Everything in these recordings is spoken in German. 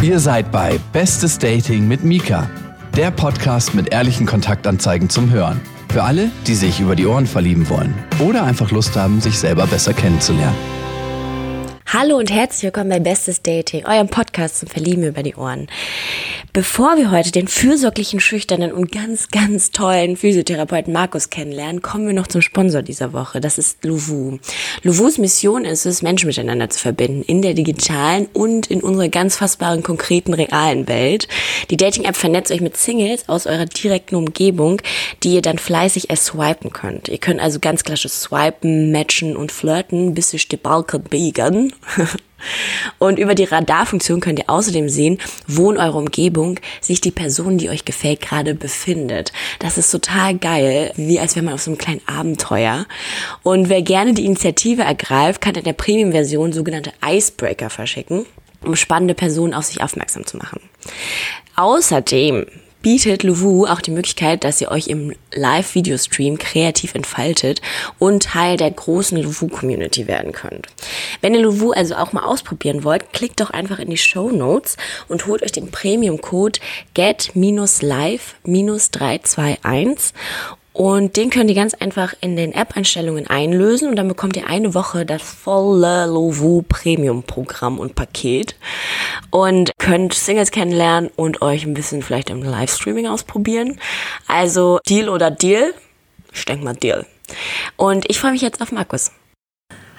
Ihr seid bei Bestes Dating mit Mika, der Podcast mit ehrlichen Kontaktanzeigen zum Hören. Für alle, die sich über die Ohren verlieben wollen oder einfach Lust haben, sich selber besser kennenzulernen. Hallo und herzlich willkommen bei Bestes Dating, eurem Podcast zum Verlieben über die Ohren. Bevor wir heute den fürsorglichen, schüchternen und ganz, ganz tollen Physiotherapeuten Markus kennenlernen, kommen wir noch zum Sponsor dieser Woche. Das ist Luvu. Luvus Mission ist es, Menschen miteinander zu verbinden in der digitalen und in unserer ganz fassbaren, konkreten, realen Welt. Die Dating-App vernetzt euch mit Singles aus eurer direkten Umgebung, die ihr dann fleißig swipen könnt. Ihr könnt also ganz klassisch swipen, matchen und flirten, bis ihr die Balken biegen. Und über die Radarfunktion könnt ihr außerdem sehen, wo in eurer Umgebung sich die Person, die euch gefällt, gerade befindet. Das ist total geil, wie als wäre man auf so einem kleinen Abenteuer. Und wer gerne die Initiative ergreift, kann in der Premium-Version sogenannte Icebreaker verschicken, um spannende Personen auf sich aufmerksam zu machen. Außerdem bietet Luvu auch die Möglichkeit, dass ihr euch im Live-Video-Stream kreativ entfaltet und Teil der großen Luvu-Community werden könnt. Wenn ihr Luvu also auch mal ausprobieren wollt, klickt doch einfach in die Show Notes und holt euch den Premium-Code get-live-321 und den könnt ihr ganz einfach in den App-Einstellungen einlösen und dann bekommt ihr eine Woche das volle Lovu Premium-Programm und Paket und könnt Singles kennenlernen und euch ein bisschen vielleicht im Livestreaming ausprobieren. Also Deal oder Deal? Ich denke mal Deal. Und ich freue mich jetzt auf Markus.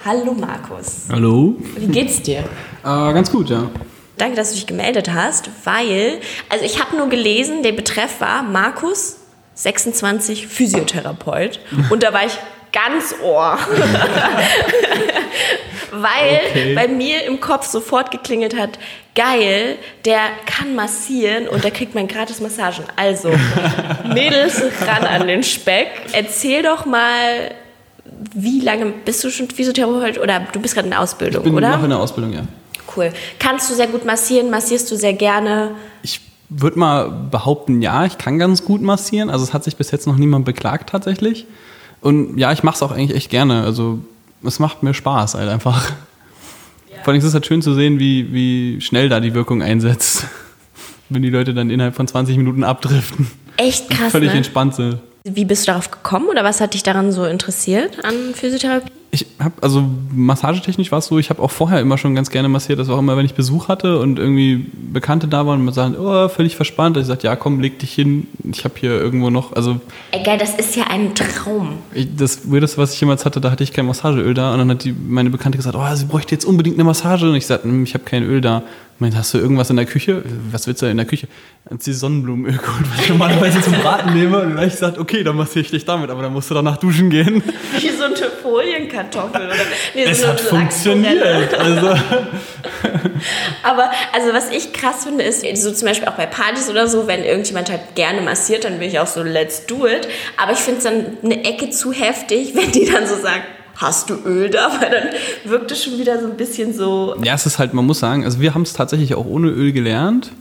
Hallo Markus. Hallo. Wie geht's dir? Äh, ganz gut, ja. Danke, dass du dich gemeldet hast, weil, also ich habe nur gelesen, der Betreff war Markus 26 Physiotherapeut. Und da war ich ganz ohr. Weil okay. bei mir im Kopf sofort geklingelt hat, geil, der kann massieren und der kriegt man gratis Massagen. Also, Mädels ran an den Speck. Erzähl doch mal, wie lange bist du schon Physiotherapeut oder du bist gerade in der Ausbildung, ich bin oder? noch in der Ausbildung, ja. Cool. Kannst du sehr gut massieren? Massierst du sehr gerne? Ich würde mal behaupten, ja, ich kann ganz gut massieren. Also es hat sich bis jetzt noch niemand beklagt tatsächlich. Und ja, ich mache es auch eigentlich echt gerne. Also es macht mir Spaß halt einfach. Ja. Vor allem ist es halt schön zu sehen, wie, wie schnell da die Wirkung einsetzt. Wenn die Leute dann innerhalb von 20 Minuten abdriften. Echt krass. Völlig ne? entspannt sind. Wie bist du darauf gekommen oder was hat dich daran so interessiert an Physiotherapie? Ich habe, also massagetechnisch war es so, ich habe auch vorher immer schon ganz gerne massiert. Das war auch immer, wenn ich Besuch hatte und irgendwie Bekannte da waren und mir sagen, oh, völlig verspannt. Ich sagte, ja, komm, leg dich hin. Ich habe hier irgendwo noch, also. Egal, das ist ja ein Traum. Ich, das Weirdeste, was ich jemals hatte, da hatte ich kein Massageöl da. Und dann hat die, meine Bekannte gesagt, oh, sie bräuchte jetzt unbedingt eine Massage. Und ich sagte, hm, ich habe kein Öl da. Ich meine, hast du irgendwas in der Küche? Was willst du in der Küche? Hat sie Sonnenblumenöl geholt, was ich normalerweise zum Braten nehme. Und dann habe ich gesagt, okay, dann massiere ich dich damit, aber dann musst du danach duschen gehen. Wie so eine Folienkartoffel oder nee, es so hat funktioniert. Also. aber also was ich krass finde, ist so zum Beispiel auch bei Partys oder so, wenn irgendjemand halt gerne massiert, dann bin ich auch so, let's do it. Aber ich finde es dann eine Ecke zu heftig, wenn die dann so sagt, hast du Öl da? Weil dann wirkt es schon wieder so ein bisschen so. Ja, es ist halt, man muss sagen, also wir haben es tatsächlich auch ohne Öl gelernt.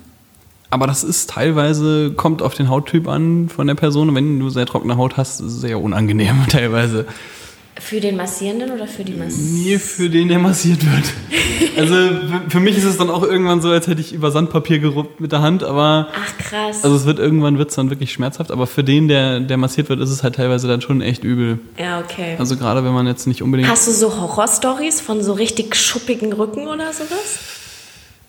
Aber das ist teilweise, kommt auf den Hauttyp an von der Person. Wenn du sehr trockene Haut hast, ist es sehr unangenehm teilweise. Für den Massierenden oder für die Massierenden? Nee, für den, der massiert wird. Also für mich ist es dann auch irgendwann so, als hätte ich über Sandpapier geruppt mit der Hand, aber. Ach krass. Also es wird irgendwann wird's dann wirklich schmerzhaft, aber für den, der, der massiert wird, ist es halt teilweise dann schon echt übel. Ja, okay. Also gerade wenn man jetzt nicht unbedingt. Hast du so Horrorstories von so richtig schuppigen Rücken oder sowas?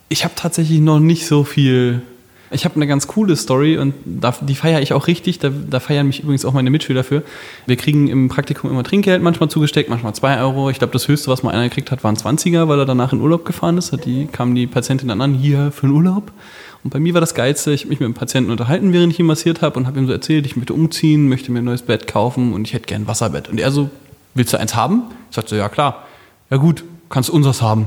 Ich habe tatsächlich noch nicht so viel ich habe eine ganz coole Story und da, die feiere ich auch richtig. Da, da, feiern mich übrigens auch meine Mitschüler für. Wir kriegen im Praktikum immer Trinkgeld manchmal zugesteckt, manchmal 2 Euro. Ich glaube, das höchste, was mal einer gekriegt hat, waren 20er, weil er danach in Urlaub gefahren ist. Die kam die Patientin dann an, hier für den Urlaub. Und bei mir war das Geilste, ich habe mich mit dem Patienten unterhalten, während ich ihn massiert habe und habe ihm so erzählt, ich möchte umziehen, möchte mir ein neues Bett kaufen und ich hätte gern ein Wasserbett. Und er so, willst du eins haben? Ich sagte so, ja klar. Ja gut, kannst unseres haben.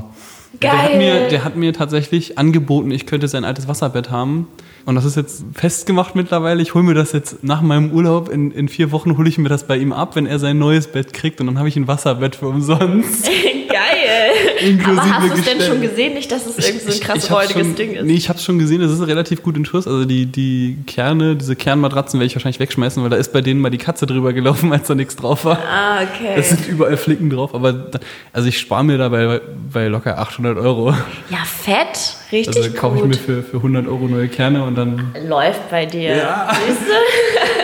Geil. Der hat, mir, der hat mir tatsächlich angeboten, ich könnte sein altes Wasserbett haben. Und das ist jetzt festgemacht mittlerweile. Ich hole mir das jetzt nach meinem Urlaub. In, in vier Wochen hole ich mir das bei ihm ab, wenn er sein neues Bett kriegt. Und dann habe ich ein Wasserbett für umsonst. Geil. Aber hast du es denn schon gesehen? Nicht, dass es irgendwie so ein krass räudiges Ding ist. Nee, ich habe es schon gesehen, es ist relativ gut in Schuss. Also die, die Kerne, diese Kernmatratzen werde ich wahrscheinlich wegschmeißen, weil da ist bei denen mal die Katze drüber gelaufen, als da nichts drauf war. Ah, okay. Es sind überall Flicken drauf, aber da, also ich spare mir dabei bei locker 800 Euro. Ja, fett. Richtig Also kaufe ich mir für, für 100 Euro neue Kerne und dann. Läuft bei dir. Ja.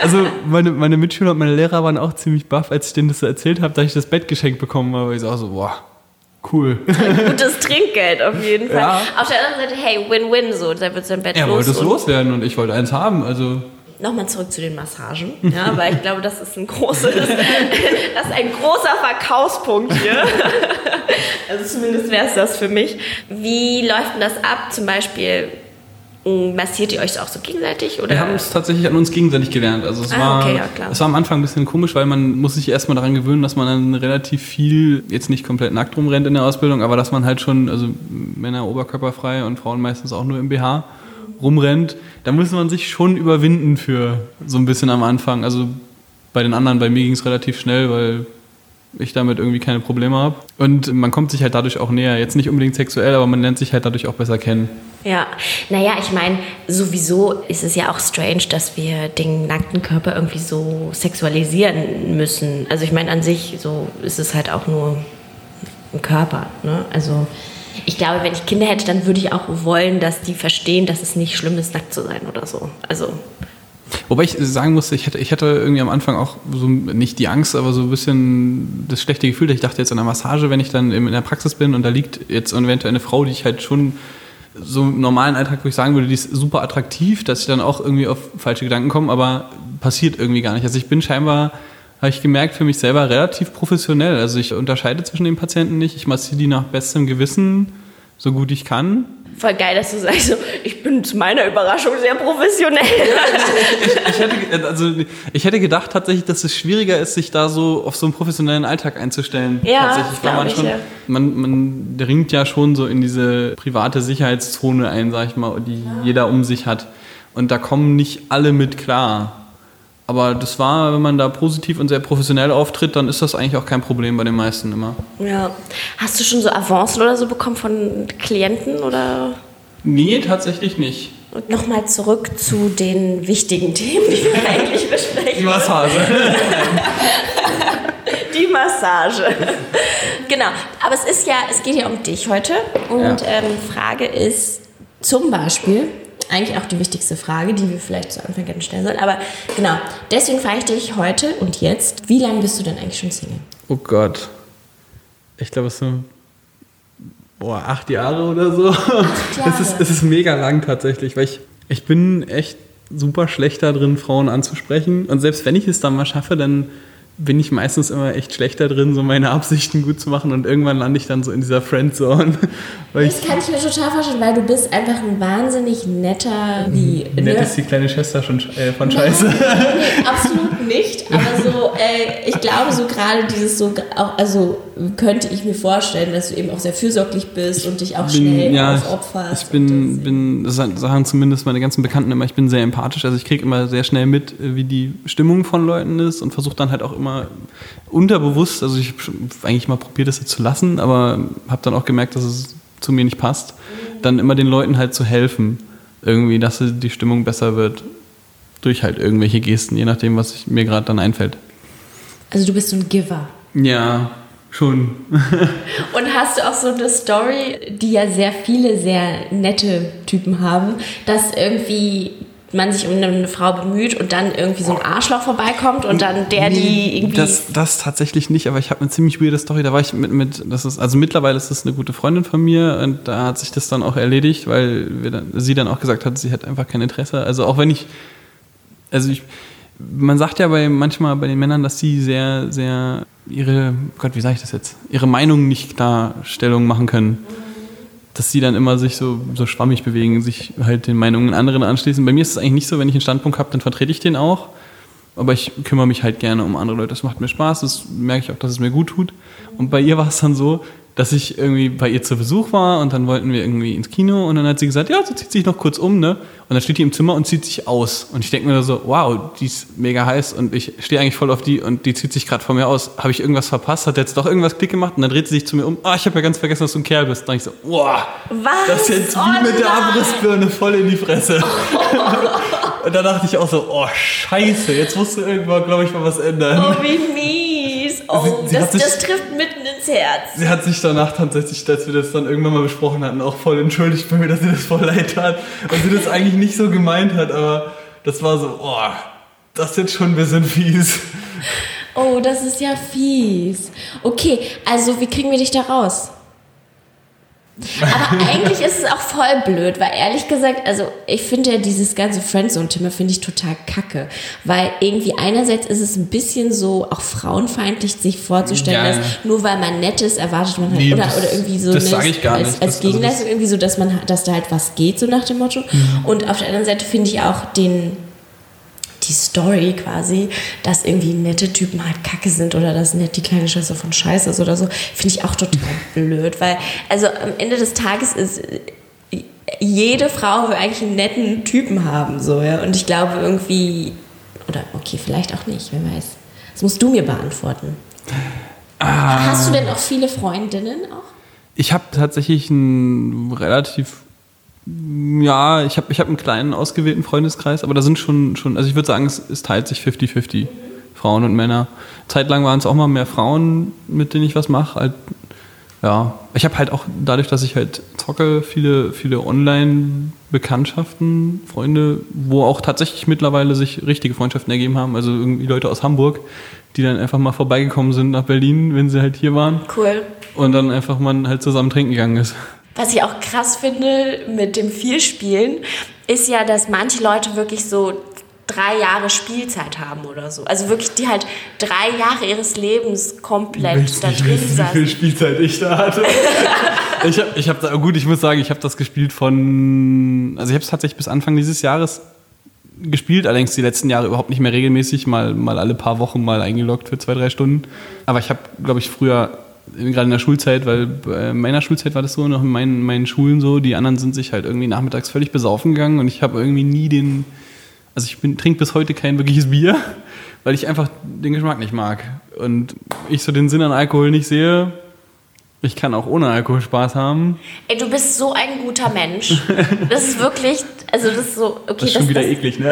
Also meine, meine Mitschüler und meine Lehrer waren auch ziemlich baff, als ich denen das so erzählt habe, dass ich das Bett geschenkt bekommen habe. Ich sag so, boah, cool. Gutes Trinkgeld auf jeden Fall. Ja. Auf der anderen Seite, hey, Win-Win so. Da wird sein Bett Er los. wollte es und- loswerden und ich wollte eins haben. Also Nochmal zurück zu den Massagen, ja, weil ich glaube, das ist ein großes, das ist ein großer Verkaufspunkt hier. Also zumindest wäre es das für mich. Wie läuft denn das ab? Zum Beispiel mh, massiert ihr euch auch so gegenseitig oder? Wir haben es tatsächlich an uns gegenseitig gelernt. Also es, Ah, war, okay, ja, es war am Anfang ein bisschen komisch, weil man muss sich erstmal daran gewöhnen, dass man dann relativ viel, jetzt nicht komplett nackt rumrennt in der Ausbildung, aber dass man halt schon, also Männer oberkörperfrei und Frauen meistens auch nur im BH rumrennt. Da muss man sich schon überwinden für so ein bisschen am Anfang. Also bei den anderen, bei mir ging es relativ schnell, weil ich damit irgendwie keine Probleme habe. Und man kommt sich halt dadurch auch näher. Jetzt nicht unbedingt sexuell, aber man lernt sich halt dadurch auch besser kennen. Ja, naja, ich meine, sowieso ist es ja auch strange, dass wir den nackten Körper irgendwie so sexualisieren müssen. Also ich meine, an sich so ist es halt auch nur ein Körper. Ne? Also ich glaube, wenn ich Kinder hätte, dann würde ich auch wollen, dass die verstehen, dass es nicht schlimm ist, nackt zu sein oder so. Also Wobei ich sagen musste, ich hatte, ich hatte irgendwie am Anfang auch so nicht die Angst, aber so ein bisschen das schlechte Gefühl, dass ich dachte jetzt an der Massage, wenn ich dann in der Praxis bin und da liegt jetzt eventuell eine Frau, die ich halt schon so im normalen Alltag, wo ich sagen würde, die ist super attraktiv, dass ich dann auch irgendwie auf falsche Gedanken komme, aber passiert irgendwie gar nicht. Also ich bin scheinbar, habe ich gemerkt, für mich selber relativ professionell. Also ich unterscheide zwischen den Patienten nicht. Ich massiere die nach bestem Gewissen, so gut ich kann. voll geil, dass du sagst, so, ich bin zu meiner Überraschung sehr professionell. ich hätte, also ich hätte gedacht tatsächlich, dass es schwieriger ist, sich da so auf so einen professionellen Alltag einzustellen. Ja, tatsächlich, weil man ich, schon, ja. man, man dringt ja schon so in diese private Sicherheitszone ein, sag ich mal, die jeder um sich hat. Und da kommen nicht alle mit klar. Aber das war, wenn man da positiv und sehr professionell auftritt, dann ist das eigentlich auch kein Problem bei den meisten immer. Ja. Hast du schon so Avancen oder so bekommen von Klienten oder? Nee, tatsächlich nicht. Und nochmal zurück zu den wichtigen Themen, die wir eigentlich besprechen. Massage. Die Massage. genau. Aber es ist ja, es geht ja um dich heute. Und Ja. ähm, Frage ist zum Beispiel, eigentlich auch die wichtigste Frage, die wir vielleicht zu Anfang hätten stellen sollen. Aber genau, deswegen frage ich dich heute und jetzt, wie lange bist du denn eigentlich schon Single? Oh Gott. Ich glaube, es sind boah, acht Jahre oder so. Jahre. Es, ist, es ist mega lang tatsächlich, weil ich, ich bin echt super schlecht da drin, Frauen anzusprechen. Und selbst wenn ich es dann mal schaffe, dann bin ich meistens immer echt schlechter drin, so meine Absichten gut zu machen und irgendwann lande ich dann so in dieser Friendzone. Das kann ich mir total vorstellen, weil du bist einfach ein wahnsinnig netter, wie, nett ne? ist die kleine Schwester schon äh, von Scheiße. Nee, absolut nicht. Aber so, äh, ich glaube so gerade dieses so, auch, also könnte ich mir vorstellen, dass du eben auch sehr fürsorglich bist und dich auch schnell ja, aufopferst. ich bin, und bin, das sagen zumindest meine ganzen Bekannten immer, ich bin sehr empathisch. Also ich kriege immer sehr schnell mit, äh, wie die Stimmung von Leuten ist und versuche dann halt auch immer unterbewusst, also ich habe eigentlich mal probiert, das jetzt zu lassen, aber habe dann auch gemerkt, dass es zu mir nicht passt, dann immer den Leuten halt zu helfen, irgendwie, dass die Stimmung besser wird durch halt irgendwelche Gesten, je nachdem, was ich, mir gerade dann einfällt. Also du bist so ein Giver. Ja, schon. Und hast du auch so eine Story, die ja sehr viele sehr nette Typen haben, dass irgendwie man sich um eine Frau bemüht und dann irgendwie so ein Arschloch vorbeikommt und dann der die irgendwie. Das, das tatsächlich nicht, aber ich habe eine ziemlich weirde Story. Da war ich mit, mit das ist, also mittlerweile ist das eine gute Freundin von mir und da hat sich das dann auch erledigt, weil dann, sie dann auch gesagt hat, sie hat einfach kein Interesse. Also auch wenn ich, also ich, man sagt ja bei manchmal bei den Männern, dass sie sehr, sehr ihre, Gott, wie sage ich das jetzt, ihre Meinung nicht Klarstellung machen können. Dass sie dann immer sich so, so schwammig bewegen, sich halt den Meinungen anderen anschließen. Bei mir ist es eigentlich nicht so, wenn ich einen Standpunkt habe, dann vertrete ich den auch. Aber ich kümmere mich halt gerne um andere Leute. Das macht mir Spaß, das merke ich auch, dass es mir gut tut. Und bei ihr war es dann so, dass ich irgendwie bei ihr zu Besuch war und dann wollten wir irgendwie ins Kino und dann hat sie gesagt, ja, sie zieht sich noch kurz um, ne? Und dann steht die im Zimmer und zieht sich aus. Und ich denke mir so, wow, die ist mega heiß und ich stehe eigentlich voll auf die und die zieht sich gerade vor mir aus. Habe ich irgendwas verpasst? Hat jetzt doch irgendwas Klick gemacht? Und dann dreht sie sich zu mir um. Ah, ich habe ja ganz vergessen, dass du ein Kerl bist. Dann ich so, wow, Was? das ist jetzt wie Oh mit der. Abrissbirne voll in die Fresse. und da dachte ich auch so, oh scheiße, jetzt musst du irgendwann, glaube ich, mal was ändern. Oh, wie mies. Oh, Sie- sie das, das trifft mitten ins Herz. Sie hat sich danach tatsächlich, als wir das dann irgendwann mal besprochen hatten, auch voll entschuldigt bei mir, dass sie das voll leid tat. Und sie das eigentlich nicht so gemeint hat, aber das war so, oh, das ist jetzt schon ein bisschen fies. Oh, das ist ja fies. Okay, also wie kriegen wir dich da raus? Aber eigentlich ist es auch voll blöd, weil ehrlich gesagt, also ich finde ja dieses ganze Friendzone-Thema finde ich total kacke. Weil irgendwie einerseits ist es ein bisschen so auch frauenfeindlich, sich vorzustellen, Ja, dass nur weil man nett ist, erwartet man halt, Nee, oder, das- oder irgendwie so das ne, sag ich gar als, nicht. als Das- also Gegenleistung irgendwie so, dass man, dass da halt was geht, so nach dem Motto. Mhm. Und auf der anderen Seite finde ich auch den, die Story quasi, dass irgendwie nette Typen halt kacke sind oder dass nett die kleine Schwester von Scheiße ist oder so, finde ich auch total blöd. Weil, also am Ende des Tages ist jede Frau will eigentlich einen netten Typen haben, so, ja. Und ich glaube irgendwie, oder okay, vielleicht auch nicht, wer weiß. Das musst du mir beantworten. Hast du denn auch viele Freundinnen auch? Ich habe tatsächlich einen relativ, ja, ich habe ich hab einen kleinen ausgewählten Freundeskreis, aber da sind schon, schon also ich würde sagen, es, es teilt sich 50-50, Frauen und Männer. Zeitlang waren es auch mal mehr Frauen, mit denen ich was mache. Halt, ja, ich habe halt auch dadurch, dass ich halt zocke, viele, viele Online-Bekanntschaften, Freunde, wo auch tatsächlich mittlerweile sich richtige Freundschaften ergeben haben. Also irgendwie Leute aus Hamburg, die dann einfach mal vorbeigekommen sind nach Berlin, wenn sie halt hier waren Cool. und dann einfach man halt zusammen trinken gegangen ist. Was ich auch krass finde mit dem Vielspielen, ist ja, dass manche Leute wirklich so drei Jahre Spielzeit haben oder so. Also wirklich, die halt drei Jahre ihres Lebens komplett da drin wie viel saßen. Spielzeit ich da hatte. ich habe ich hab da, gut, ich muss sagen, ich habe das gespielt von, also ich habe es tatsächlich bis Anfang dieses Jahres gespielt, allerdings die letzten Jahre überhaupt nicht mehr regelmäßig, mal, mal alle paar Wochen mal eingeloggt für zwei, drei Stunden. Aber ich habe, glaube ich, früher, gerade in der Schulzeit, weil bei meiner Schulzeit war das so, noch in meinen, meinen Schulen so, die anderen sind sich halt irgendwie nachmittags völlig besaufen gegangen und ich habe irgendwie nie den, also ich trinke bis heute kein wirkliches Bier, weil ich einfach den Geschmack nicht mag. Und ich so den Sinn an Alkohol nicht sehe. Ich kann auch ohne Alkohol Spaß haben. Ey, du bist so ein guter Mensch. Das ist wirklich, also das ist so, okay, Das ist schon wieder das, eklig, ne?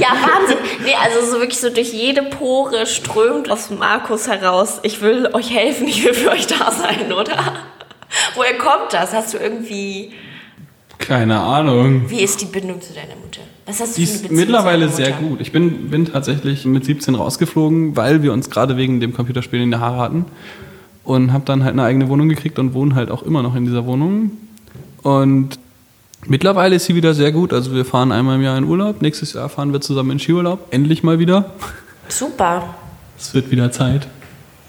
Ja, Wahnsinn. Nee, also so wirklich so durch jede Pore strömt aus Markus heraus. Ich will euch helfen, ich will für euch da sein, oder? Woher kommt das? Hast du irgendwie, Keine Ahnung. wie ist die Bindung zu deiner Mutter? Was hast du Die für eine ist Beziehung mittlerweile zu deiner sehr gut. Ich bin, bin tatsächlich mit 17 rausgeflogen, weil wir uns gerade wegen dem Computerspiel in der Haare hatten. Und habe dann halt eine eigene Wohnung gekriegt und wohne halt auch immer noch in dieser Wohnung. Und mittlerweile ist sie wieder sehr gut. Also wir fahren einmal im Jahr in Urlaub. Nächstes Jahr fahren wir zusammen in Skiurlaub. Endlich mal wieder. Super. Es wird wieder Zeit.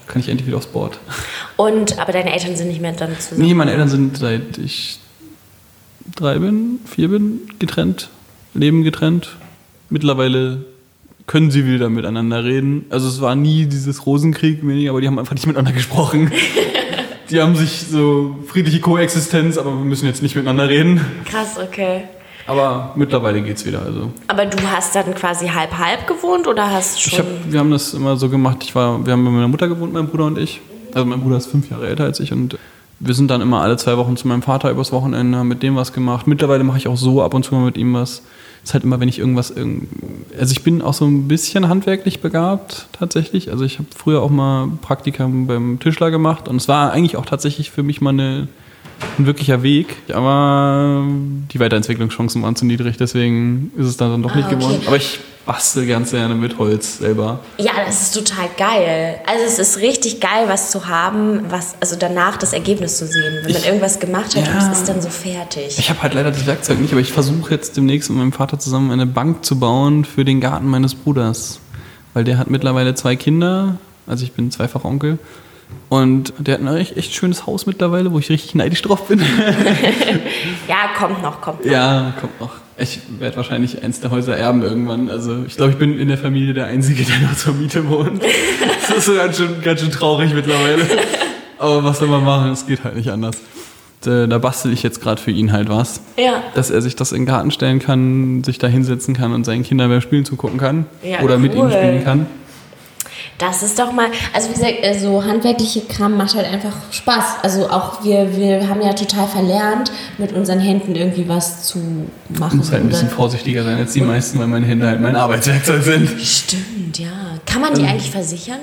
Kann ich endlich wieder aufs Board. Und, aber deine Eltern sind nicht mehr dann zusammen? Nee, meine Eltern sind seit ich drei bin, vier bin, getrennt, leben getrennt. Mittlerweile können sie wieder miteinander reden. Also es war nie dieses Rosenkrieg, aber die haben einfach nicht miteinander gesprochen. Die haben sich so friedliche Koexistenz, aber wir müssen jetzt nicht miteinander reden. Krass, okay. Aber mittlerweile geht's wieder. Also Aber du hast dann quasi halb-halb gewohnt oder hast ich schon... hab, wir haben das immer so gemacht. Ich war, wir haben bei meiner Mutter gewohnt, mein Bruder und ich. Also mein Bruder ist fünf Jahre älter als ich und wir sind dann immer alle zwei Wochen zu meinem Vater übers Wochenende, haben mit dem was gemacht. Mittlerweile mache ich auch so ab und zu mal mit ihm was. Ist halt immer, wenn ich irgendwas, irgend- also ich bin auch so ein bisschen handwerklich begabt tatsächlich. Also ich habe früher auch mal Praktika beim Tischler gemacht und es war eigentlich auch tatsächlich für mich mal eine, ein wirklicher Weg. Aber die Weiterentwicklungschancen waren zu niedrig, deswegen ist es dann doch nicht Ah, okay. geworden. Aber ich bastel ganz gerne mit Holz selber. Ja, das ist total geil. Also es ist richtig geil, was zu haben, was, also danach das Ergebnis zu sehen. Wenn man Ich- irgendwas gemacht hat Ja. und es ist dann so fertig. Ich habe halt leider das Werkzeug nicht, aber ich versuche jetzt demnächst mit meinem Vater zusammen eine Bank zu bauen für den Garten meines Bruders. Weil der hat mittlerweile zwei Kinder, also ich bin zweifacher Onkel. Und der hat ein echt, echt schönes Haus mittlerweile, wo ich richtig neidisch drauf bin. Ja, kommt noch, kommt noch. ja, kommt noch. Ich werde wahrscheinlich eins der Häuser erben irgendwann. Also ich glaube, ich bin in der Familie der Einzige, der noch zur Miete wohnt. Das ist so ganz schön, ganz schön traurig mittlerweile. Aber was soll man machen? Es geht halt nicht anders. Da, da bastel ich jetzt gerade für ihn halt was. Ja. Dass er sich das in den Garten stellen kann, sich da hinsetzen kann und seinen Kindern beim Spielen zugucken kann. Ja, oder mit cool. ihnen spielen kann. Das ist doch mal, also wie gesagt, äh, so handwerkliche Kram macht halt einfach Spaß. Also auch wir, wir haben ja total verlernt, mit unseren Händen irgendwie was zu machen. Ich muss halt ein bisschen vorsichtiger sein als die meisten, weil meine Hände halt mein Arbeitswerkzeug sind. Stimmt, ja. Kann man die Ähm. eigentlich versichern?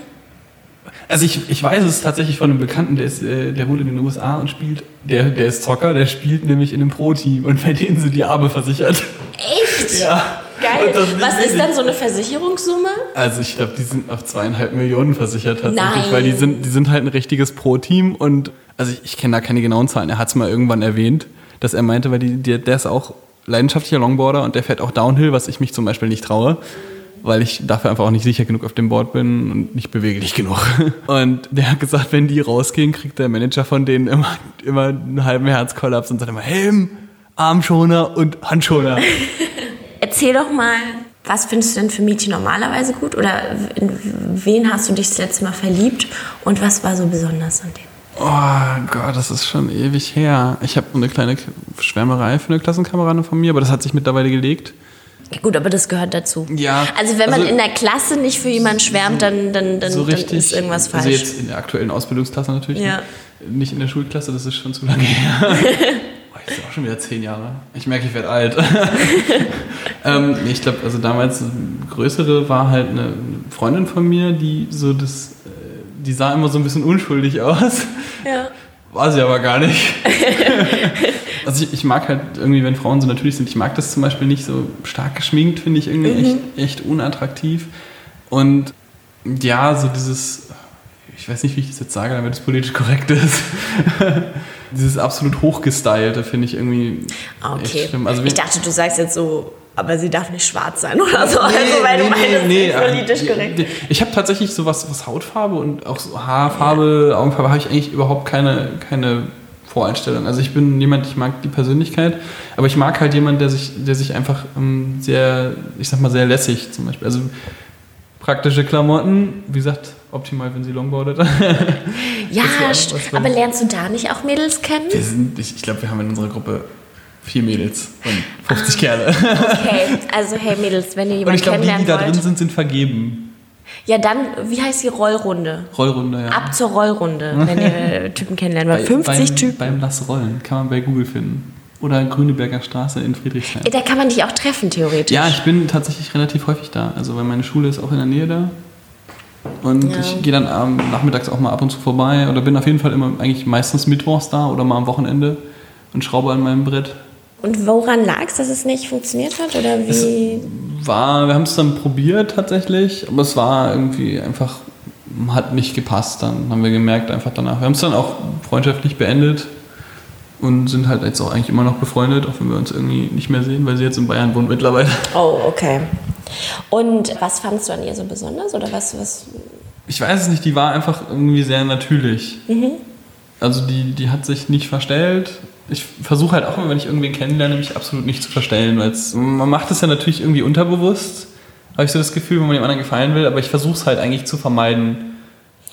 Also ich, ich weiß es tatsächlich von einem Bekannten, der, ist, äh, der wohnt in den USA und spielt, der, der ist Zocker, der spielt nämlich in einem Pro-Team und bei denen sind die Arme versichert. Echt? Ja. Geil. Was ist dann so eine Versicherungssumme? Also ich glaube, die sind auf zweieinhalb Millionen versichert tatsächlich, Nein. weil die sind, die sind halt ein richtiges Pro-Team und also ich, ich kenne da keine genauen Zahlen. Er hat es mal irgendwann erwähnt, dass er meinte, weil die, der, der ist auch leidenschaftlicher Longboarder und der fährt auch Downhill, was ich mich zum Beispiel nicht traue, weil ich dafür einfach auch nicht sicher genug auf dem Board bin und nicht beweglich genug. Und der hat gesagt, wenn die rausgehen, kriegt der Manager von denen immer, immer einen halben Herzkollaps und sagt immer Helm, Armschoner und Handschoner. Erzähl doch mal, was findest du denn für Mädchen normalerweise gut? Oder in wen hast du dich das letzte Mal verliebt? Und was war so besonders an dem? Oh Gott, das ist schon ewig her. Ich habe eine kleine Schwärmerei für eine Klassenkameradin von mir, aber das hat sich mittlerweile gelegt. Gut, aber das gehört dazu. Ja, Also wenn man also- in der Klasse nicht für jemanden schwärmt, dann, dann, dann, so dann richtig. ist irgendwas falsch. Also jetzt in der aktuellen Ausbildungsklasse natürlich. Ja. Ne? Nicht in der Schulklasse, das ist schon zu lange her. Boah, das ist auch schon wieder zehn Jahre. Ich merke, ich werde alt. ähm, ich glaube, also damals größere war halt eine Freundin von mir, die so das, äh, die sah immer so ein bisschen unschuldig aus. ja. War sie aber gar nicht. also ich, ich mag halt irgendwie, wenn Frauen so natürlich sind, ich mag das zum Beispiel nicht so stark geschminkt, finde ich irgendwie echt, echt unattraktiv. Und ja, so dieses, ich weiß nicht, wie ich das jetzt sage, damit es politisch korrekt ist. dieses absolut hochgestylte finde ich irgendwie Ah, echt Okay. schlimm. Also ich dachte, du sagst jetzt so, aber sie darf nicht schwarz sein oder so. also, weil du meinst, nee, politisch äh, korrekt. Ich habe tatsächlich so was, Hautfarbe und auch so Haarfarbe, Augenfarbe habe ich eigentlich überhaupt keine, keine Voreinstellung. Also ich bin jemand, ich mag die Persönlichkeit, aber ich mag halt jemand, der sich, der sich einfach ähm, sehr, ich sag mal, sehr lässig zum Beispiel. Also praktische Klamotten, wie gesagt, optimal, wenn sie longboardet. Ja, was, aber lernst du da nicht auch Mädels kennen? Sind, ich, ich glaube, wir haben in unserer Gruppe vier Mädels und 50 Kerle. Okay, also hey Mädels, wenn ihr Und jemanden ich glaube, die, die da drin wollt. sind, sind vergeben. Ja, dann, wie heißt die Rollrunde? Rollrunde, ja. Ab zur Rollrunde, wenn ihr Typen kennenlernen wollt. 50 beim, Typen. Beim Lass Rollen kann man bei Google finden. Oder Grüneberger Straße in Friedrichshain. Ey, Da kann man dich auch treffen, theoretisch. Ja, ich bin tatsächlich relativ häufig da. Also, weil meine Schule ist auch in der Nähe da. Und Ja. ich gehe dann am nachmittags auch mal ab und zu vorbei. Oder bin auf jeden Fall immer eigentlich meistens mittwochs da oder mal am Wochenende und schraube an meinem Brett. Und woran lag es, dass es nicht funktioniert hat? Oder wie? War, wir haben es dann probiert tatsächlich, aber es war irgendwie einfach, hat nicht gepasst. Dann haben wir gemerkt einfach danach. Wir haben es dann auch freundschaftlich beendet und sind halt jetzt auch eigentlich immer noch befreundet, auch wenn wir uns irgendwie nicht mehr sehen, weil sie jetzt in Bayern wohnt mittlerweile. Oh, okay. Und was fandst du an ihr so besonders? Oder was, was? Ich weiß es nicht, die war einfach irgendwie sehr natürlich. Mhm. Also die, die hat sich nicht verstellt. Ich versuche halt auch immer, wenn ich irgendwen kennenlerne, mich absolut nicht zu verstellen, weil man macht es ja natürlich irgendwie unterbewusst, habe ich so das Gefühl, wenn man dem anderen gefallen will, aber ich versuche es halt eigentlich zu vermeiden,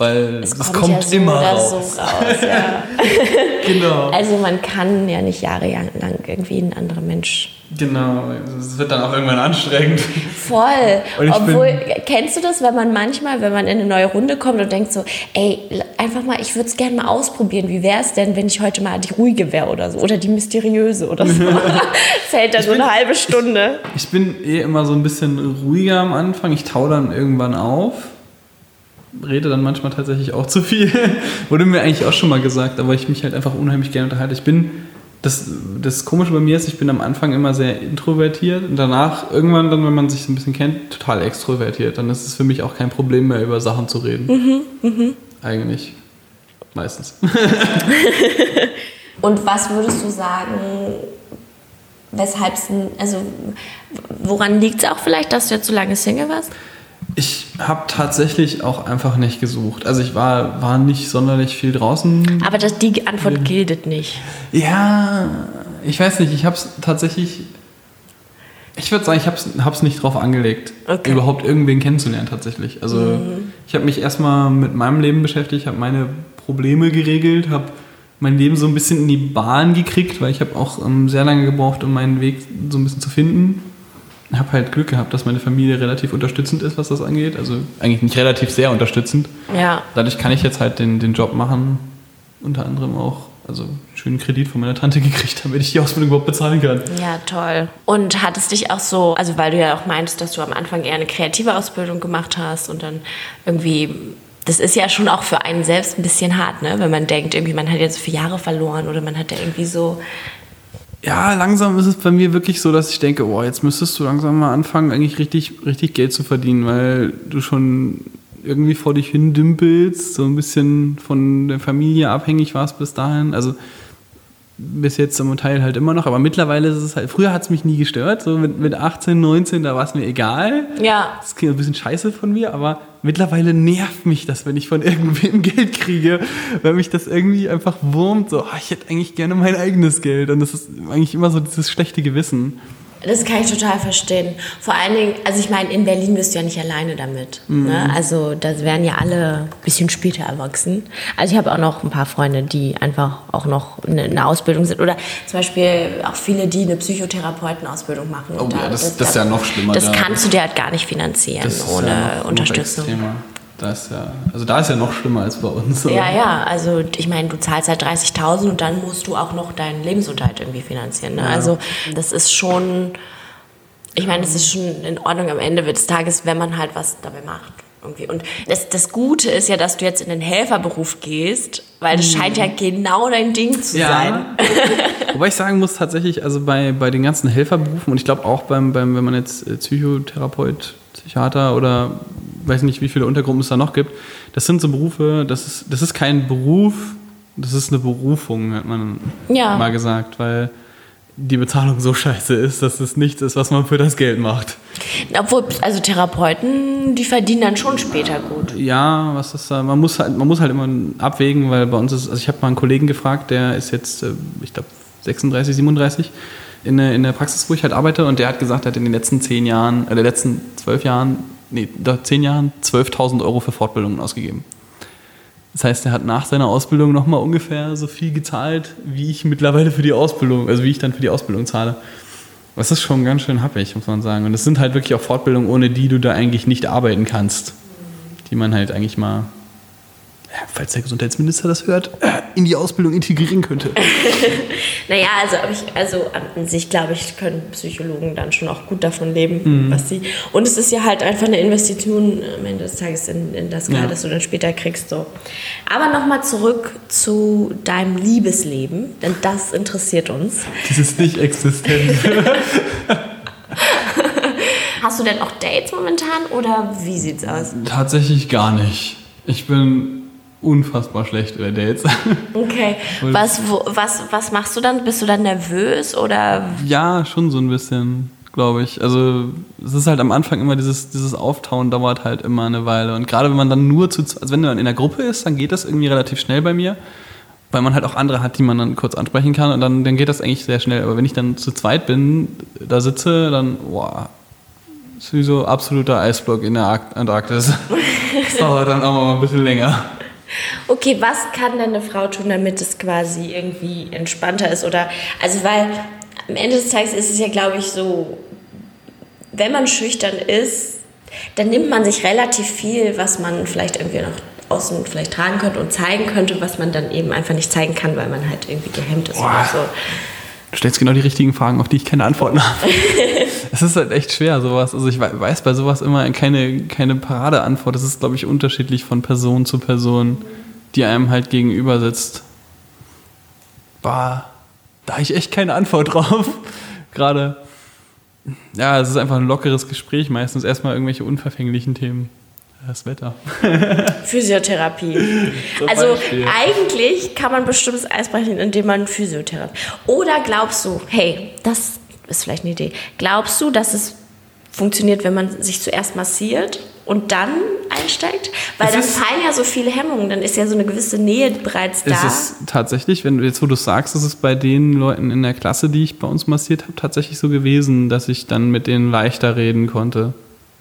weil es, kommt, ja so immer raus. so raus. Ja. Genau. Also man kann ja nicht jahrelang irgendwie ein anderer Mensch. Genau, es wird dann auch irgendwann anstrengend. Voll. Ich Obwohl, kennst du das, wenn man manchmal, wenn man in eine neue Runde kommt und denkt so, ey, einfach mal, ich würde es gerne mal ausprobieren. Wie wäre es denn, wenn ich heute mal die ruhige wäre oder so? Oder die mysteriöse oder so. Fällt dann so eine halbe Stunde. Ich bin eh immer so ein bisschen ruhiger am Anfang. Ich tau dann irgendwann auf. Rede dann manchmal tatsächlich auch zu viel. Wurde mir eigentlich auch schon mal gesagt, aber ich mich halt einfach unheimlich gerne unterhalte. Ich bin, das, das Komische bei mir ist, ich bin am Anfang immer sehr introvertiert und danach, irgendwann dann, wenn man sich so ein bisschen kennt, total extrovertiert. Dann ist es für mich auch kein Problem mehr, über Sachen zu reden. Eigentlich. Meistens. Und was würdest du sagen, weshalb es, also woran liegt es auch vielleicht, dass du jetzt so lange Single warst? Ich habe tatsächlich auch einfach nicht gesucht. Also ich war, war nicht sonderlich viel draußen. Aber das, die Antwort gilt nicht. Ja, ich weiß nicht, ich habe es tatsächlich. Ich würde sagen, ich habe es nicht drauf angelegt, Okay. überhaupt irgendwen kennenzulernen tatsächlich. Also Mhm. ich habe mich erstmal mit meinem Leben beschäftigt, habe meine Probleme geregelt, habe mein Leben so ein bisschen in die Bahn gekriegt, weil ich habe auch ähm, sehr lange gebraucht, um meinen Weg so ein bisschen zu finden. Habe halt Glück gehabt, dass meine Familie relativ unterstützend ist, was das angeht. Also eigentlich nicht relativ sehr unterstützend. Ja. Dadurch kann ich jetzt halt den, den Job machen, unter anderem auch, also einen schönen Kredit von meiner Tante gekriegt, damit ich die Ausbildung überhaupt bezahlen kann. Ja, toll. Und hat es dich auch so, also weil du ja auch meintest, dass du am Anfang eher eine kreative Ausbildung gemacht hast und dann irgendwie, das ist ja schon auch für einen selbst ein bisschen hart, ne? Wenn man denkt, irgendwie man hat jetzt vier Jahre verloren oder man hat ja irgendwie so, Ja, langsam ist es bei mir wirklich so, dass ich denke, oh, jetzt müsstest du langsam mal anfangen, eigentlich richtig, richtig Geld zu verdienen, weil du schon irgendwie vor dich hin dümpelst, so ein bisschen von der Familie abhängig warst bis dahin. Also bis jetzt zum Teil halt immer noch, aber mittlerweile ist es halt, früher hat es mich nie gestört, so mit, mit 18, 19, da war es mir egal. ja, Das klingt ein bisschen scheiße von mir, aber mittlerweile nervt mich das, wenn ich von irgendwem Geld kriege, weil mich das irgendwie einfach wurmt. So, ah, ich hätte eigentlich gerne mein eigenes Geld. Und das ist eigentlich immer so dieses schlechte Gewissen. Das kann ich total verstehen. Vor allen Dingen, also ich meine, in Berlin bist du ja nicht alleine damit. Mhm. Ne? Also da werden ja alle ein bisschen später erwachsen. Also ich habe auch noch ein paar Freunde, die einfach auch noch eine, eine Ausbildung sind. Oder zum Beispiel auch viele, die eine Psychotherapeutenausbildung machen. Oh ja, das- das ist ja noch schlimmer, Das da- kannst du dir halt gar nicht finanzieren Das ohne Unterstützung. Extremer. Da ist ja, also da ist ja noch schlimmer als bei uns. Ja, ja, also ich meine, du zahlst halt 30.000 und dann musst du auch noch deinen Lebensunterhalt irgendwie finanzieren. Ne? Also das ist schon, ich meine, es ist schon in Ordnung am Ende des Tages, wenn man halt was dabei macht. Irgendwie. Und das, das Gute ist ja, dass du jetzt in den Helferberuf gehst, weil das scheint ja genau dein Ding zu sein. Ja. Wobei ich sagen muss, tatsächlich, also bei, bei den ganzen Helferberufen und ich glaube auch beim, beim, wenn man jetzt äh, Psychotherapeut, Psychiater oder weiß nicht, wie viele Untergruppen es da noch gibt, das sind so Berufe, das ist, das ist kein Beruf, das ist eine Berufung, hat man Ja. mal gesagt, weil die Bezahlung so scheiße ist, dass es nichts ist, was man für das Geld macht. Obwohl, also Therapeuten, die verdienen dann schon später gut. Ja, was ist da? Man muss halt, man muss halt immer abwägen, weil bei uns ist, also ich habe mal einen Kollegen gefragt, der ist jetzt, äh, ich glaube, 36, 37 in der, in der Praxis, wo ich halt arbeite, und der hat gesagt, er hat in den letzten zehn Jahren, äh, den letzten zwölf Jahren, nee, zehn Jahren 12.000 Euro für Fortbildungen ausgegeben. Das heißt, er hat nach seiner Ausbildung nochmal ungefähr so viel gezahlt, wie ich mittlerweile für die Ausbildung, also wie ich dann für die Ausbildung zahle. Das ist schon ganz schön happig, muss man sagen. Und es sind halt wirklich auch Fortbildungen, ohne die du da eigentlich nicht arbeiten kannst. Die man halt eigentlich mal, falls der Gesundheitsminister das hört, in die Ausbildung integrieren könnte. Naja, also, ich, also an sich, glaube ich, können Psychologen dann schon auch gut davon leben, Mhm. was sie. Und es ist ja halt einfach eine Investition am Ende des Tages in, in das Geld, Ja. das du dann später kriegst. So. Aber nochmal zurück zu deinem Liebesleben, denn das interessiert uns. Das ist nicht existent. Hast du denn auch Dates momentan oder wie sieht's aus? Tatsächlich gar nicht. Ich bin unfassbar schlecht über Dates. Okay. Was, wo, was, was machst du dann? Bist du dann nervös oder Ja, schon so ein bisschen, glaube ich. Also es ist halt am Anfang immer dieses, dieses Auftauen dauert halt immer eine Weile. Und gerade wenn man dann nur zu, also wenn man in der Gruppe ist, dann geht das irgendwie relativ schnell bei mir. Weil man halt auch andere hat, die man dann kurz ansprechen kann und dann, dann geht das eigentlich sehr schnell. Aber wenn ich dann zu zweit bin, da sitze, dann, boah, ist wie so absoluter Eisblock in der Ark- Antarktis. Das dauert dann auch mal ein bisschen länger. Okay, was kann denn eine Frau tun, damit es quasi irgendwie entspannter ist? Oder, also, weil am Ende des Tages ist es ja, glaube ich, so, wenn man schüchtern ist, dann nimmt man sich relativ viel, was man vielleicht irgendwie noch außen vielleicht tragen könnte und zeigen könnte, was man dann eben einfach nicht zeigen kann, weil man halt irgendwie gehemmt ist oder so. Du stellst genau die richtigen Fragen, auf die ich keine Antworten habe. Es ist halt echt schwer, sowas. Also ich wei- weiß bei sowas immer keine, keine Paradeantwort. Das ist, glaube ich, unterschiedlich von Person zu Person, die einem halt gegenüber sitzt. Bah, da habe ich echt keine Antwort drauf. Gerade. Ja, es ist einfach ein lockeres Gespräch, meistens erstmal irgendwelche unverfänglichen Themen. Das Wetter. Physiotherapie. Also Beispiel. eigentlich kann man bestimmtes Eis brechen, indem man Physiotherapie. Oder glaubst du, hey, das ist vielleicht eine Idee. Glaubst du, dass es funktioniert, wenn man sich zuerst massiert und dann einsteigt? Weil Es dann fallen ja so viele Hemmungen, dann ist ja so eine gewisse Nähe bereits da. Es ist tatsächlich, wenn du jetzt, wo du sagst, ist es bei den Leuten in der Klasse, die ich bei uns massiert habe, tatsächlich so gewesen, dass ich dann mit denen leichter reden konnte.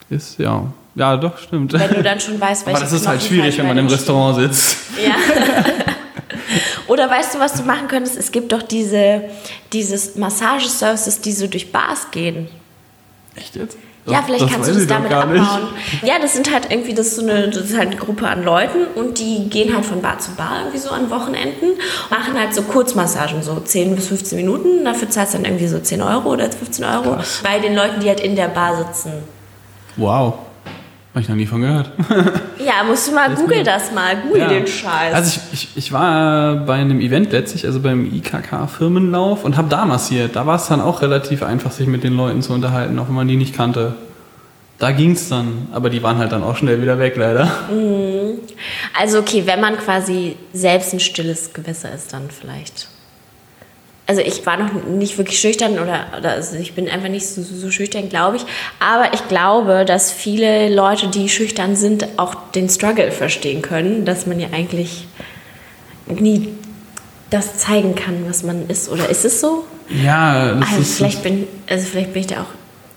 Ist ja. Ja, doch, stimmt. wenn du dann schon weißt, welche Aber das ist halt schwierig, wenn man im Restaurant sitzt. Ja. Oder weißt du, was du machen könntest? Es gibt doch diese dieses Massageservices, die so durch Bars gehen. Echt jetzt? Ja, vielleicht Das kannst du das damit gar nicht. abbauen. Ja, das sind halt irgendwie, das ist so eine, das ist halt eine Gruppe an Leuten und die gehen halt von Bar zu Bar irgendwie so an Wochenenden, machen halt so Kurzmassagen, so 10 bis 15 Minuten. Dafür zahlst du dann irgendwie so 10 Euro oder 15 Euro. Bei den Leuten, die halt in der Bar sitzen. Wow. Habe ich noch nie von gehört. Ja, musst du mal, google das mal, google den Scheiß. Also ich, ich, ich war bei einem Event letztlich, also beim IKK-Firmenlauf und habe da massiert. Da war es dann auch relativ einfach, sich mit den Leuten zu unterhalten, auch wenn man die nicht kannte. Da ging es dann, aber die waren halt dann auch schnell wieder weg, leider. Also okay, wenn man quasi selbst ein stilles Gewässer ist, dann vielleicht. Also ich war noch nicht wirklich schüchtern oder, oder also ich bin einfach nicht so, so schüchtern, glaube ich. Aber ich glaube, dass viele Leute, die schüchtern sind, auch den Struggle verstehen können, dass man ja eigentlich nie das zeigen kann, was man ist. Oder ist es so? Ja, das Also ist. vielleicht bin, also vielleicht bin ich da auch.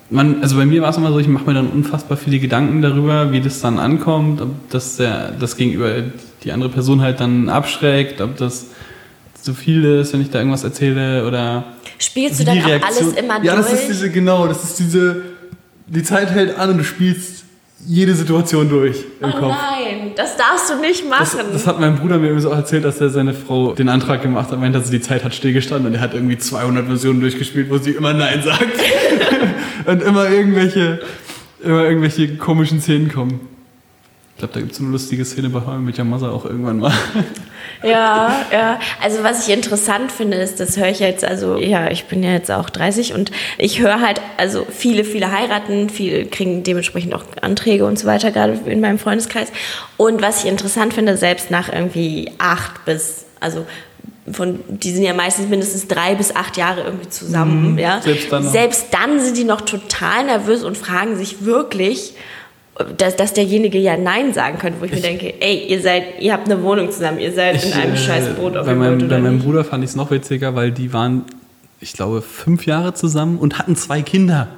Man, also bei mir war es immer so, ich mache mir dann unfassbar viele Gedanken darüber, wie das dann ankommt, ob das der, das gegenüber die andere Person halt dann abschreckt, ob das zu viel ist, wenn ich da irgendwas erzähle oder Spielst du dann auch alles immer ja, durch? das ist diese, genau, das ist diese, die Zeit hält an und du spielst jede Situation durch im oh Kopf. nein, das darfst du nicht Das, machen. das hat mein Bruder mir übrigens auch erzählt, dass er seine Frau den Antrag gemacht hat, meint, dass die Zeit hat stillgestanden und er hat irgendwie 200 Versionen durchgespielt, wo sie immer Nein sagt. und immer irgendwelche, immer irgendwelche komischen Szenen kommen. Ich glaube, da gibt es eine lustige Szene bei How I Met Your Mother auch irgendwann mal. Ja, ja. Also was ich interessant finde, ist, das höre ich jetzt, also ja, ich bin ja jetzt auch 30 und ich höre halt, also viele, viele heiraten, viele kriegen dementsprechend auch Anträge und so weiter, gerade in meinem Freundeskreis. Und was ich interessant finde, selbst nach irgendwie acht bis, also von, die sind ja meistens mindestens drei bis acht Jahre irgendwie zusammen, ja. Mhm. selbst dann. Selbst dann sind die noch total nervös und fragen sich wirklich, dass, dass derjenige ja Nein sagen könnte, wo ich, mir denke, ey, ihr seid, ihr habt eine Wohnung zusammen, ihr seid in einem äh, scheiß Boot auf bei dem meinem, Boot bei meinem. Bruder fand ich es noch witziger, weil die waren, ich glaube, fünf Jahre zusammen und hatten zwei Kinder.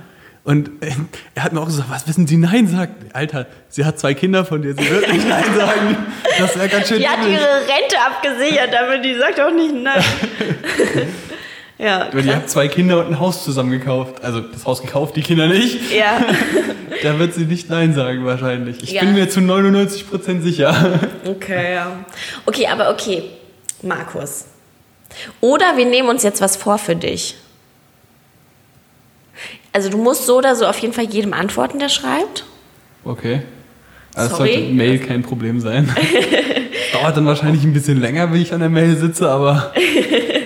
Und äh, er hat mir auch gesagt, was wissen Sie Nein sagt? Alter, sie hat zwei Kinder von dir, sie wird nicht Nein sagen. Das wäre ganz schön Die hat ihre Rente abgesichert, damit die sagt auch nicht nein. ja, Weil die krass. hat zwei Kinder und ein Haus zusammen gekauft. Also das Haus gekauft, die Kinder nicht. ja. Da wird sie nicht Nein sagen wahrscheinlich. Ich Ja. bin mir zu 99% sicher. Okay, ja. Okay, aber okay, Markus. Oder wir nehmen uns jetzt was vor für dich. Also du musst so oder so auf jeden Fall jedem antworten, der schreibt. Okay. Also das Sorry. sollte Mail kein Problem sein. Dauert dann wahrscheinlich ein bisschen länger, wenn ich an der Mail sitze, aber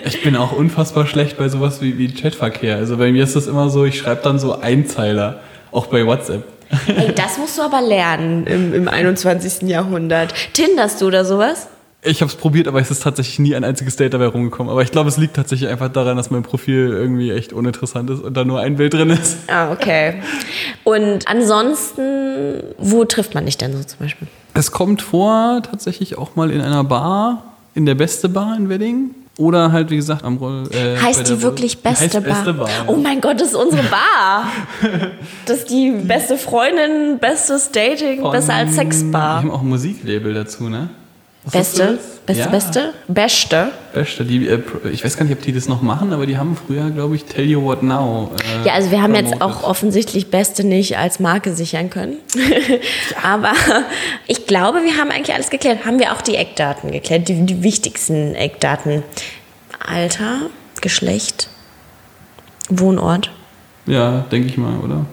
ich bin auch unfassbar schlecht bei sowas wie, wie Chatverkehr. Also bei mir ist das immer so, ich schreibe dann so Einzeiler, auch bei WhatsApp. Ey, das musst du aber lernen im, im 21. Jahrhundert. Tinderst du oder sowas? Ich habe es probiert, aber es ist tatsächlich nie ein einziges Date dabei rumgekommen. Aber ich glaube, es liegt tatsächlich einfach daran, dass mein Profil irgendwie echt uninteressant ist und da nur ein Bild drin ist. Ah, okay. Und ansonsten, wo trifft man dich denn so zum Beispiel? Es kommt vor, tatsächlich auch mal in einer Bar, in der Beste Bar in Wedding. Oder halt, wie gesagt, am Roll. Äh, Heißt die wirklich beste, heißt Bar? Beste Bar. Oh mein Gott, das ist unsere Bar. Das ist die beste Freundin, bestes Dating, besser als Die Sexbar. haben auch ein Musiklabel dazu, ne? Beste, beste, ja. beste, beste. Beste. Die, äh, ich weiß gar nicht, ob die das noch machen, aber die haben früher, glaube ich, Tell You What Now. Äh, Ja, also wir haben jetzt promoted. auch offensichtlich Beste nicht als Marke sichern können. Aber ich glaube, wir haben eigentlich alles geklärt. Haben wir auch die Eckdaten geklärt, die, die wichtigsten Eckdaten. Alter, Geschlecht, Wohnort. Ja, denke ich mal, oder?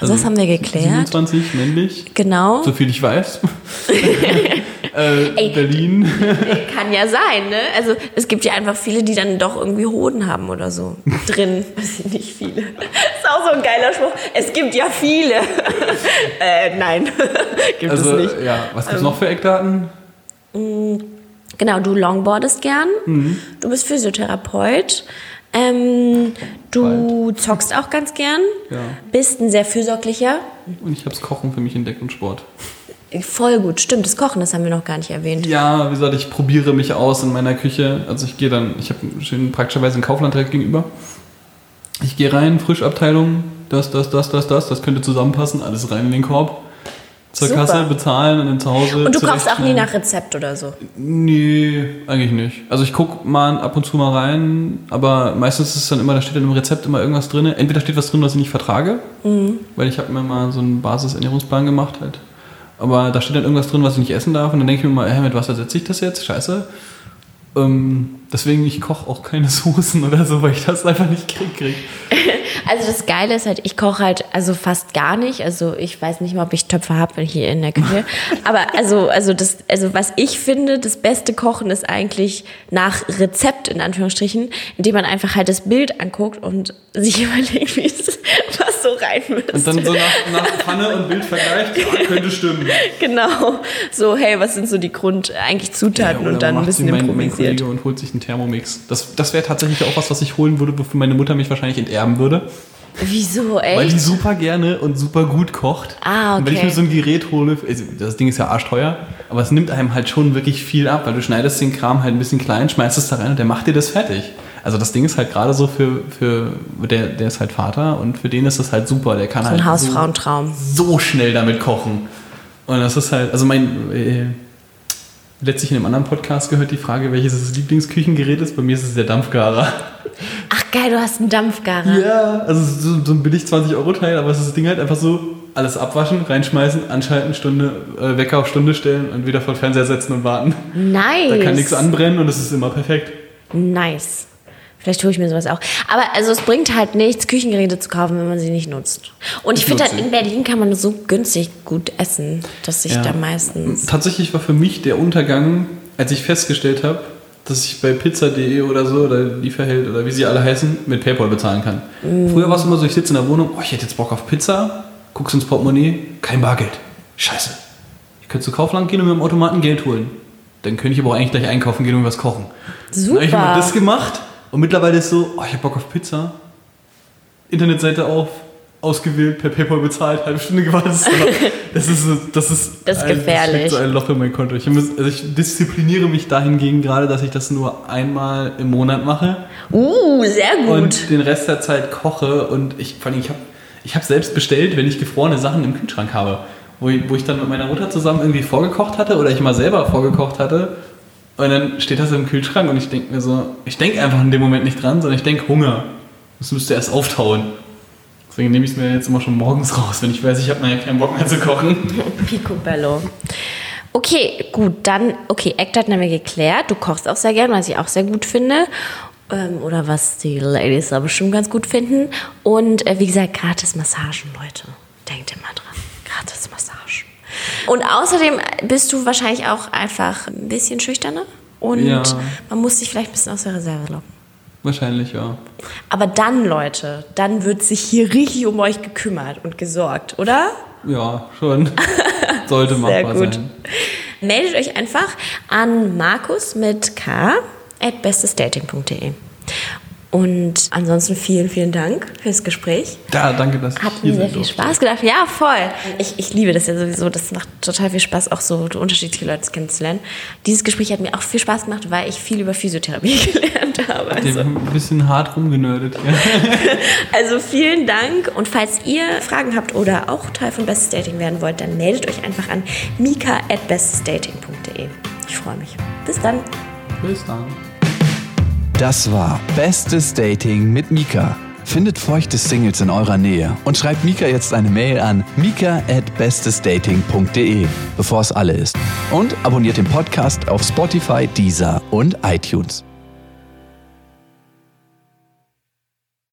Also das haben wir geklärt. 27, männlich, Genau. so viel ich weiß. äh, Ey. Berlin. Kann ja sein, ne? Also es gibt ja einfach viele, die dann doch irgendwie Hoden haben oder so. Drin. Weiß ich nicht viele. Ist auch so ein geiler Spruch. Es gibt ja viele. äh, nein. gibt Also, es nicht. ja, was gibt's noch für Eckdaten? Genau, du longboardest gern. Du bist Physiotherapeut. Ähm, du zockst auch ganz gern. Ja. Bist ein sehr fürsorglicher. Und ich habe das Kochen für mich entdeckt und Sport. Voll gut, stimmt. Das Kochen, das haben wir noch gar nicht erwähnt. Ja, wie gesagt, ich probiere mich aus in meiner Küche. Also ich gehe dann, ich habe schön praktischerweise einen Kaufland direkt gegenüber. Ich gehe rein, Frischabteilung, das, das, das, das, das, das könnte zusammenpassen, alles rein in den Korb. Zur Super. Kasse bezahlen und dann zu Hause. Und du kochst auch nie nach Rezept oder so. Nee, eigentlich nicht. Also ich gucke mal ab und zu mal rein, aber meistens ist es dann immer, da steht dann im Rezept immer irgendwas drin. Entweder steht was drin, was ich nicht vertrage, weil ich habe mir mal so einen Basisernährungsplan gemacht halt. Aber da steht dann irgendwas drin, was ich nicht essen darf und dann denke ich mir mal, hä, mit was ersetze ich das jetzt? Scheiße. Ähm, deswegen, ich koche auch keine Soßen oder so, weil ich das einfach nicht krieg. krieg. Also das Geile ist halt, ich koche halt also fast gar nicht. Also ich weiß nicht mal, ob ich Töpfe habe hier in der Küche. Aber also, also, das, also was ich finde, das beste Kochen ist eigentlich nach Rezept in Anführungsstrichen, indem man einfach halt das Bild anguckt und sich überlegt, wie es was so rein müsste. Und dann so nach, nach Pfanne und Bild vergleicht, ja, könnte stimmen. Genau. So, hey, was sind so die Grund eigentlich Zutaten Ja, und dann ein bisschen mein, mein improvisiert. Kollege und holt sich einen Thermomix. Das, das wäre tatsächlich auch was, was ich holen würde, wofür meine Mutter mich wahrscheinlich enterben würde. Wieso, Weil die echt? super gerne und super gut kocht. Ah, Und wenn ich okay. mir so ein Gerät hole, also das Ding ist ja arschteuer, aber es nimmt einem halt schon wirklich viel ab, weil du schneidest den Kram halt ein bisschen klein, schmeißt es da rein und der macht dir das fertig. Also das Ding ist halt gerade so für, für der, der ist halt Vater und für den ist das halt super. Der kann So halt ein Hausfrauentraum. so, so schnell damit kochen. Und das ist halt, also mein, äh, letztlich in einem anderen Podcast gehört die Frage, welches das Lieblingsküchengerät ist. Bei mir ist es der Dampfgarer. Ach geil, du hast einen Dampfgarer. Ja, also so, so ein billig 20-Euro-Teil, aber es ist das Ding halt einfach so, alles abwaschen, reinschmeißen, anschalten, Stunde, äh, Wecker auf Stunde stellen und wieder vor den Fernseher setzen und warten. Nice. Da kann nichts anbrennen und es ist immer perfekt. Nice. Vielleicht tue ich mir sowas auch. Aber also es bringt halt nichts, Küchengeräte zu kaufen, wenn man sie nicht nutzt. Und ich, Ich finde halt, in Berlin kann man so günstig gut essen, dass ich Ja. da meistens. Tatsächlich war für mich der Untergang, als ich festgestellt habe, dass ich bei pizza.de oder so oder Lieferheld oder wie sie alle heißen, mit PayPal bezahlen kann. Früher war es immer so, ich sitze in der Wohnung, oh, ich hätte jetzt Bock auf Pizza, guckst ins Portemonnaie, kein Bargeld. Scheiße. Ich könnte zu Kaufland gehen und mir am Automaten Geld holen. Dann könnte ich aber auch eigentlich gleich einkaufen gehen und was kochen. Dann habe ich Super. immer das gemacht und mittlerweile ist so, oh, ich habe Bock auf Pizza. Internetseite auf, ausgewählt, per PayPal bezahlt, halbe Stunde gewartet. Das ist, das ist, Das ist ein- gefährlich. schlägt so ein Loch in mein Konto. Ich, muss, also ich diszipliniere mich dahingegen gerade, dass ich das nur einmal im Monat mache Uh, sehr gut. und den Rest der Zeit koche. Und ich, vor allem, ich habe ich hab selbst bestellt, wenn ich gefrorene Sachen im Kühlschrank habe. Wo ich, wo ich dann mit meiner Mutter zusammen irgendwie vorgekocht hatte oder ich mal selber vorgekocht hatte. Und dann steht das im Kühlschrank und ich denke mir so, ich denke einfach in dem Moment nicht dran, sondern ich denke Hunger. Das müsste erst auftauen. Deswegen nehme ich es mir jetzt immer schon morgens raus, wenn ich weiß, ich habe nachher keinen Bock mehr zu kochen. Picobello. Okay, gut, dann, okay, Eckdaten haben wir geklärt. Du kochst auch sehr gern, was ich auch sehr gut finde. Ähm, oder was die Ladies da bestimmt ganz gut finden. Und äh, wie gesagt, gratis Massagen, Leute. Denkt immer dran. Gratis Massagen. Und außerdem bist du wahrscheinlich auch einfach ein bisschen schüchterner. Und Ja. man muss sich vielleicht ein bisschen aus der Reserve locken. Wahrscheinlich, ja. Aber dann, Leute, dann wird sich hier richtig um euch gekümmert und gesorgt, oder? Ja, schon. Sollte Sehr machbar gut. sein. Meldet euch einfach an Markus mit K at bestesdating.de. Und ansonsten vielen, vielen Dank fürs Gespräch. Ja, danke, dass ich Hat mir sehr viel durfte. Spaß gedacht. Ja, voll. Ich, ich liebe das ja sowieso. Das macht total viel Spaß, auch so unterschiedliche Leute kennenzulernen. Dieses Gespräch hat mir auch viel Spaß gemacht, weil ich viel über Physiotherapie gelernt habe. Also, ein bisschen hart rumgenördet hier. also vielen Dank. Und falls ihr Fragen habt oder auch Teil von Bestes Dating werden wollt, dann meldet euch einfach an mika at bestesdating.de. Ich freue mich. Bis dann. Bis dann. Das war Bestes Dating mit Mika. Findet feuchte Singles in eurer Nähe und schreibt Mika jetzt eine Mail an mika at bestesdating.de, bevor es alle ist. Und abonniert den Podcast auf Spotify, Deezer und iTunes.